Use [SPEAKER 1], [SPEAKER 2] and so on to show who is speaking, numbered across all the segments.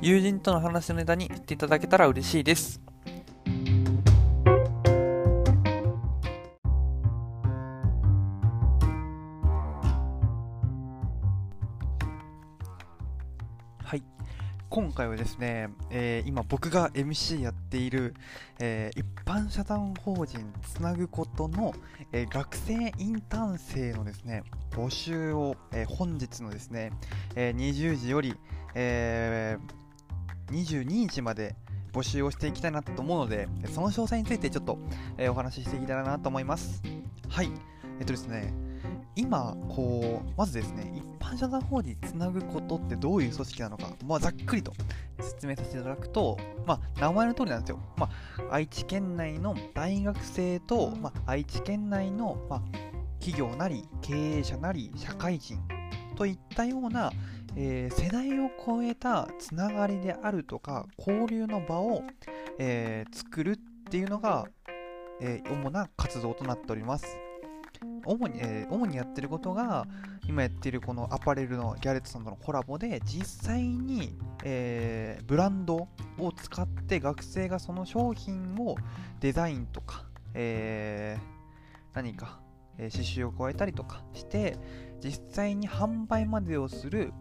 [SPEAKER 1] 友人との話のネタにしていただけたら嬉しいです。はい。今回はですね、えー今僕が MC やっている、えー一般社団法人つなぐことの、えー学生インターン生のですね、募集を、えー本日のですね、えー20時より、えー22日まで募集をしていきたいなと思うので、その詳細についてちょっと、えーお話ししていきたいなと思います。はい。えっとですね、今、こう、まずですね、一般社団法人つなぐことってどういう組織なのか、まあ、ざっくりと説明させていただくと、まあ、名前の通りなんですよ。まあ、愛知県内の大学生と、まあ、愛知県内の、まあ、企業なり、経営者なり、社会人といったような、えー世代を超えたつながりであるとか交流の場を、えー作るっていうのが、えー主な活動となっております。主に,、え主にやってることが今やってるこのアパレルのギャレットさんとのコラボで実際に、えブランドを使って学生がその商品をデザインとか、え何か、え刺繍を加えたりとかして実際に販売までをする、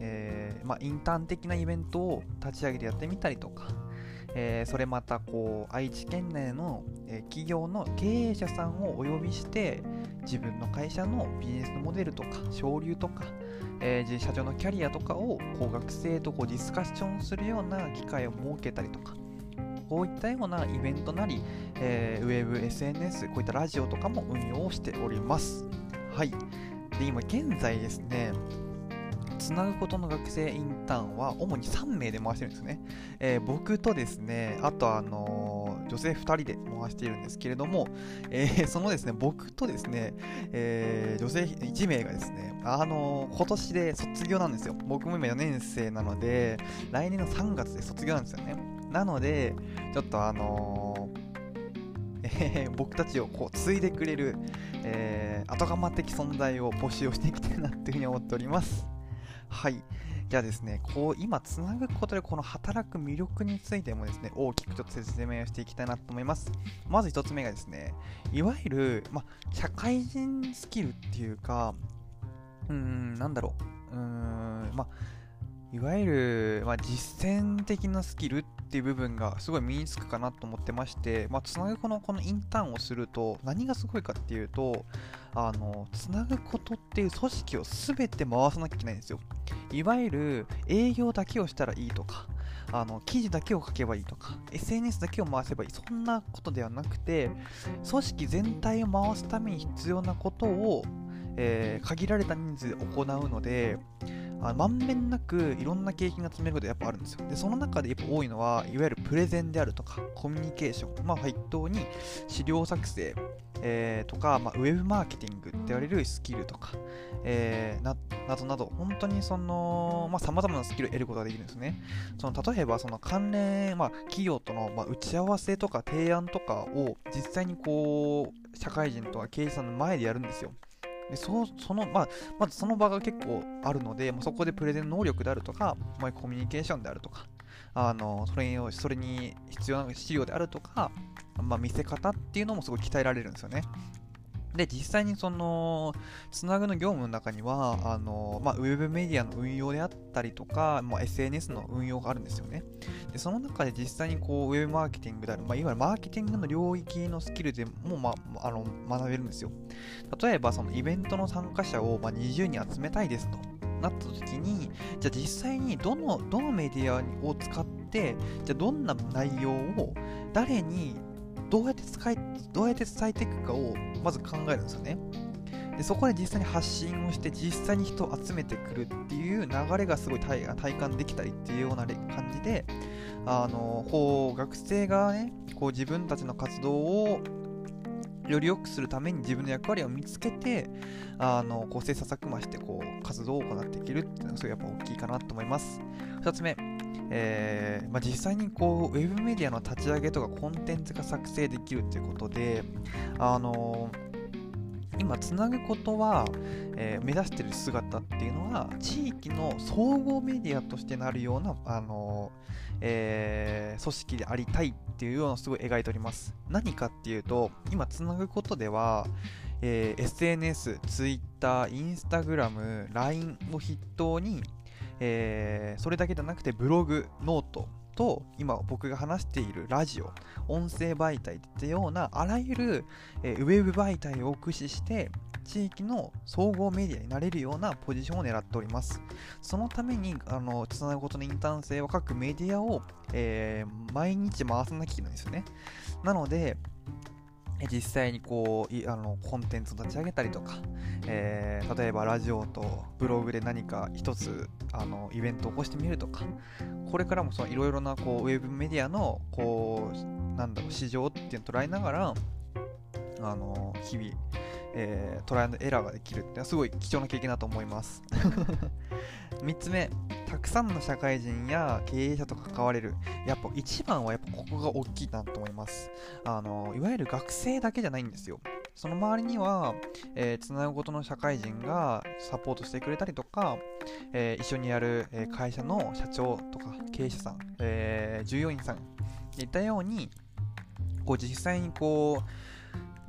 [SPEAKER 1] えーまあ、インターン的なイベントを立ち上げてやってみたりとか、えーそれまたこう愛知県内の、え企業の経営者さんをお呼びして自分の会社のビジネスモデルとか省流とか、えー社長のキャリアとかをこう学生とこうディスカッションするような機会を設けたりとかこういったようなイベントなり、えーウェブ、SNS、こういったラジオとかも運用をしております。はい。で、今現在ですね、つなぐことの学生インターンは主に3名で回してるんですね。えー僕とですね、あとあのー女性2人で回しているんですけれども、えー そのですね、僕とですね、え女性1名がですね、あの今年で卒業なんですよ。僕も今4年生なので、来年の3月で卒業なんですよね。なので、ちょっとあのーえー僕たちをこう継いでくれる、えー後釜的存在を募集をしていきたいなっていうふうに思っております。はい。じゃあですね、こう今つなぐことでこの働く魅力についてもですね、大きくちょっと説明をしていきたいなと思います。まず一つ目がですね、いわゆる、ま、社会人スキルっていうか、うーん、なんだろう、うーん、ま、いわゆる、ま、実践的なスキルっっていう部分がすごい身につくかなと思ってまして、まあ、つなぐこのこのインターンをすると何がすごいかっていうとあのつなぐことっていう組織を全て回さなきゃいけないんですよ。いわゆる営業だけをしたらいいとかあの記事だけを書けばいいとか SNS だけを回せばいい。そんなことではなくて組織全体を回すために必要なことを、えー限られた人数で行うのであまんべんなくいろんな経験が積めることやっぱあるんですよ。で、その中でやっぱ多いのは、いわゆるプレゼンであるとか、コミュニケーション、まあ、筆頭に資料作成、えーとか、まあ、ウェブマーケティングって言われるスキルとか、えーななどなど、本当にその、まあ、様々なスキルを得ることができるんですね。その例えば、その関連、まあ、企業との、まあ、打ち合わせとか提案とかを実際にこう、社会人とか経営者さんの前でやるんですよ。でそそのまあ、まずその場が結構あるので、まあ、そこでプレゼン能力であるとか、まあ、コミュニケーションであるとか、あのそれをそれに必要な資料であるとか、まあ、見せ方っていうのもすごい鍛えられるんですよね。で、実際にその、つなぐの業務の中には、あのまあ、ウェブメディアの運用であったりとか、まあ、SNS の運用があるんですよね。で、その中で実際にこう、ウェブマーケティングである、まあ、いわゆるマーケティングの領域のスキルでも、まあ、あの学べるんですよ。例えば、そのイベントの参加者を、まあ、20人集めたいですとなった時に、じゃあ実際にどの、どのメディアを使って、じゃあどんな内容を誰にどうやって使い、どうやって伝えていくかをまず考えるんですよね。でそこで実際に発信をして実際に人を集めてくるっていう流れがすごい体体感できたりっていうような感じであのこう学生がねこう自分たちの活動をより良くするために自分の役割を見つけてあのこう切磋琢磨してこう活動を行っていけるっていうのがすごいやっぱ大きいかなと思います2つ目えーまあ、実際にこうウェブメディアの立ち上げとかコンテンツが作成できるということで、あのー、今つなぐことは、えー、目指してる姿っていうのは地域の総合メディアとしてなるような、あのえ、組織でありたいっていうようなすごい描いております。何かっていうと、今つなぐことでは、えー、SNS、Twitter、Instagram、LINE を筆頭に、えー、それだけじゃなくてブログ、ノートと今僕が話しているラジオ、音声媒体ってようなあらゆる、えー、ウェブ媒体を駆使して地域の総合メディアになれるようなポジションを狙っております。そのために、あの、ツナグコトのインターン生は各メディアを、えー、毎日回さなきゃいけないんですよね。なので、実際にこうあのコンテンツを立ち上げたりとか、えー、例えばラジオとブログで何か一つあのイベントを起こしてみるとかこれからもいろいろなこうウェブメディアのこうなんだろう市場っていうのを捉えながらあの日々えー、トライアンドエラーができるってすごい貴重な経験だと思います。3つ目たくさんの社会人や経営者と関われる。やっぱ一番はやっぱここが大きいなと思います。あのいわゆる学生だけじゃないんですよ。その周りには、えー、つなぐことの社会人がサポートしてくれたりとか、えー、一緒にやる、え会社の社長とか経営者さん、えー、従業員さんいったようにこう実際にこう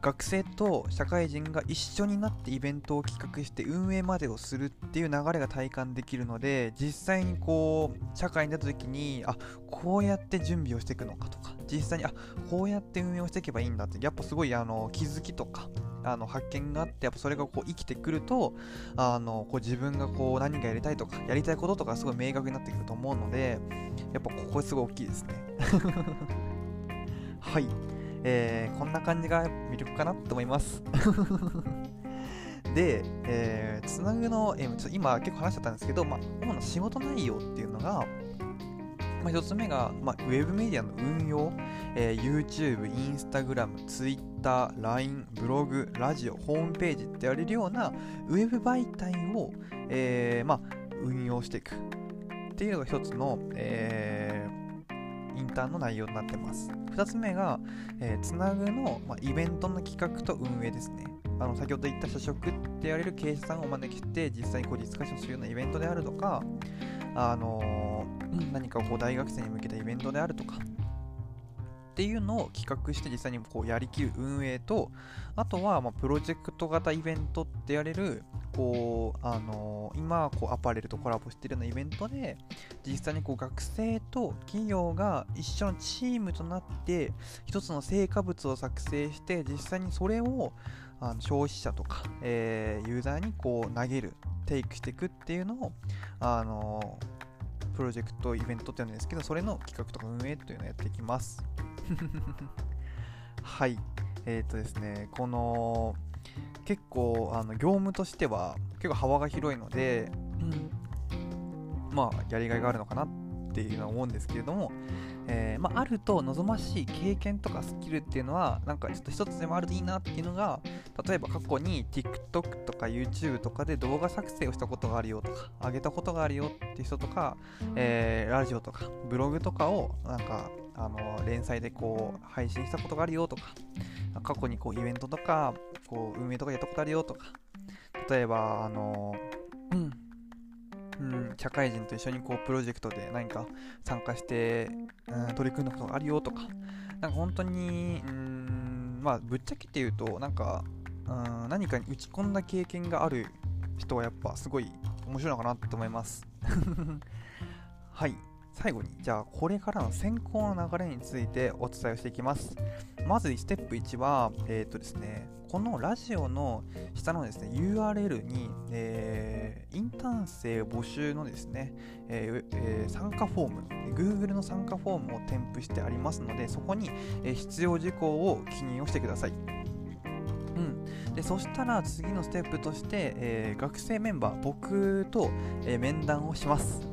[SPEAKER 1] 学生と社会人が一緒になってイベントを企画して運営までをするっていう流れが体感できるので実際にこう社会に出た時にあこうやって準備をしていくのかとか実際にあこうやって運営をしていけばいいんだってやっぱすごいあの気づきとかあの発見があってやっぱそれがこう生きてくるとあのこう自分がこう何かやりたいとかやりたいこととかすごい明確になってくると思うのでやっぱここすごい大きいですね。はい。えー、こんな感じが魅力かなと思います。で、えー、つなぐの、えー、ちょ今結構話しちゃったんですけど、ま、主な仕事内容っていうのが、ま、1つ目が、まあ、ウェブメディアの運用、えー、YouTube、Instagram、Twitter、LINE、ブログ、ラジオ、ホームページって言われるようなウェブ媒体を、えーま、運用していく。っていうのが1つの、えーインターンの内容になってます。2つ目が、えー、つなぐの、まあ、イベントの企画と運営ですね。あの先ほど言った社食って言われる経営者さんをお招きして実際にこうディスカッションするようなイベントであるとか、あのー、何かこう大学生に向けたイベントであるとかっていうのを企画して実際にこうやりきる運営とあとはまプロジェクト型イベントって言われるこう、あの、今こうアパレルとコラボしてるようなイベントで実際にこう学生と企業が一緒のチームとなって一つの成果物を作成して実際にそれをあの消費者とか、えー、ユーザーにこう投げるテイクしていくっていうのを、あの、プロジェクトイベントっていうんですけどそれの企画とか運営というのをやっていきます。はい。えっ、ー、とですねこの結構あの業務としては結構幅が広いので、うん、まあやりがいがあるのかなってっていうのは思うんですけれども、えー、まあ、あると望ましい経験とかスキルっていうのはなんかちょっと一つでもあるといいなっていうのが例えば過去に TikTok とか YouTube とかで動画作成をしたことがあるよとか上げたことがあるよっていう人とか、えー、ラジオとかブログとかをなんかあの連載でこう配信したことがあるよとか過去にこうイベントとかこう運営とかやったことあるよとか例えばあのうんうん、社会人と一緒にこうプロジェクトで何か参加して、うん、取り組んだことがあるよとか、なんか本当に、うん、まあ、ぶっちゃけて言うと、なんか、うん、何かに打ち込んだ経験がある人はやっぱすごい面白いのかなと思います。はい。最後に、じゃあこれからの選考の流れについてお伝えをしていきます。まずステップ1は、えっ、ー、とですね、このラジオの下のですね、URL に、えー、インターン生募集のですね、えーえー、参加フォーム、Google の参加フォームを添付してありますので、そこに、え必要事項を記入をしてください。うん、でそしたら次のステップとして、え学生メンバー僕と、え面談をします。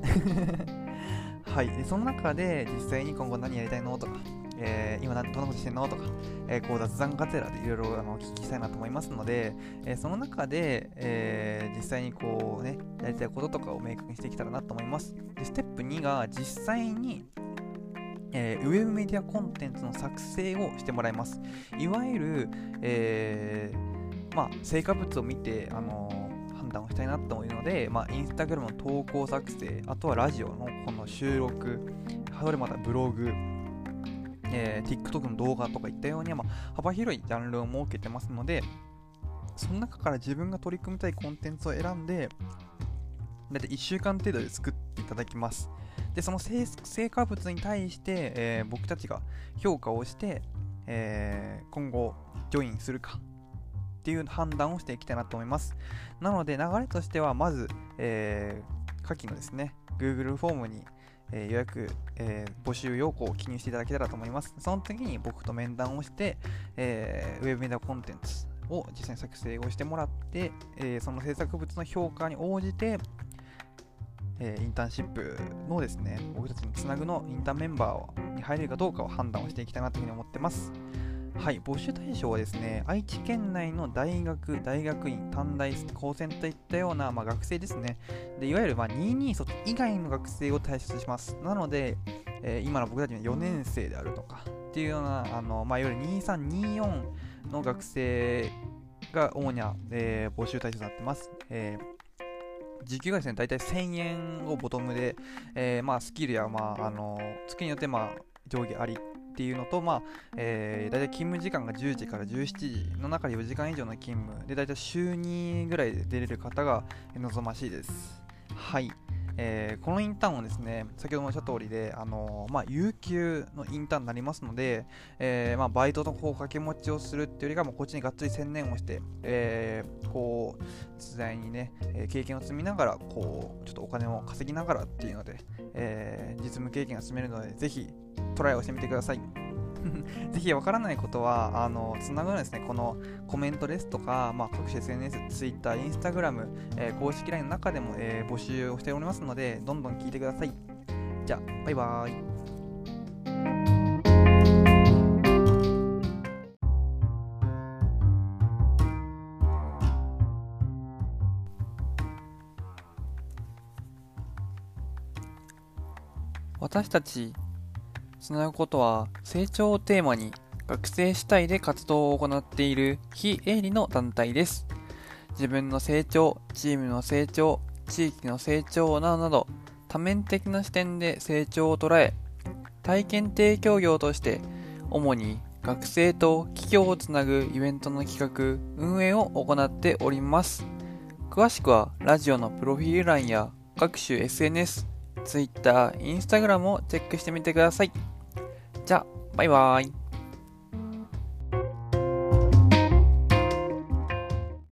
[SPEAKER 1] はい、その中で実際に今後何やりたいの？とか、えー、今どんなことしてんの？とか、えー、こう雑談がてらでいろいろあのお聞きしたいなと思いますので、えー、その中で、え実際にこうね、やりたいこととかを明確にしていけたらなと思います。でステップ2が実際にえー、ウェブメディアコンテンツの作成をしてもらいます。いわゆる、えー、まあ、成果物を見て、あのー、判断をしたいなと思うので、まあ、インスタグラムの投稿作成、あとはラジオのこの収録、それまたブログ、えー、TikTok の動画とかいったように、まあ、幅広いジャンルを設けてますので、その中から自分が取り組みたいコンテンツを選んで、だいたい1週間程度で作っていただきます。で、その成果物に対して、えー、僕たちが評価をして、えー、今後、ジョインするかっていう判断をしていきたいなと思います。なので、流れとしては、まず、えー、下記のですね、Google フォームに、えー、予約、えー、募集要項を記入していただけたらと思います。その時に僕と面談をして、えー、ウェブメディアコンテンツを実際に作成をしてもらって、え、その制作物の評価に応じて、え、インターンシップのですね、僕たちにつなぐのインターンメンバーに入れるかどうかを判断をしていきたいなというふうに思ってます。はい、募集対象はですね、愛知県内の大学、大学院、短大、高専といったような、まあ、学生ですね。でいわゆる、まあ、22卒以外の学生を対象とします。なので、えー、今の僕たちの4年生であるとかっていうような、あのまあ、いわゆる2324の学生が主に、えー、募集対象になってます。えー時給がですね、大体1000円をボトムで、えー、まあ、スキルや、まあ、あの月によって、まあ、上下ありっていうのと、まあえー、大体勤務時間が10時から17時の中で4時間以上の勤務で大体週2ぐらいで出れる方が望ましいです。はい。えー、このインターンはですね、先ほどもおっしゃった通りで、あのー、まあ、有給のインターンになりますので、えー、まあ、バイトのこう掛け持ちをするっていうよりかも、こっちにがっつり専念をして、えこう、実際にね、経験を積みながら、こう、ちょっとお金を稼ぎながらっていうので、え実務経験が積めるので、ぜひトライをしてみてください。ぜひわからないことは、あの、つなぐのですね、このコメントですとか、まあ、各種 SNS、Twitter、Instagram、えー、公式 LINE の中でも、えー、募集をしておりますので、どんどん聞いてください。じゃあ、バイバーイ。私たちつなぐことは成長をテーマに学生主体で活動を行っている非営利の団体です。自分の成長、チームの成長、地域の成長などなど多面的な視点で成長を捉え、体験提供業として主に学生と企業をつなぐイベントの企画、運営を行っております。詳しくはラジオのプロフィール欄や各種 SNS、Twitter、Instagram をチェックしてみてください。じゃあ、バイバーイ。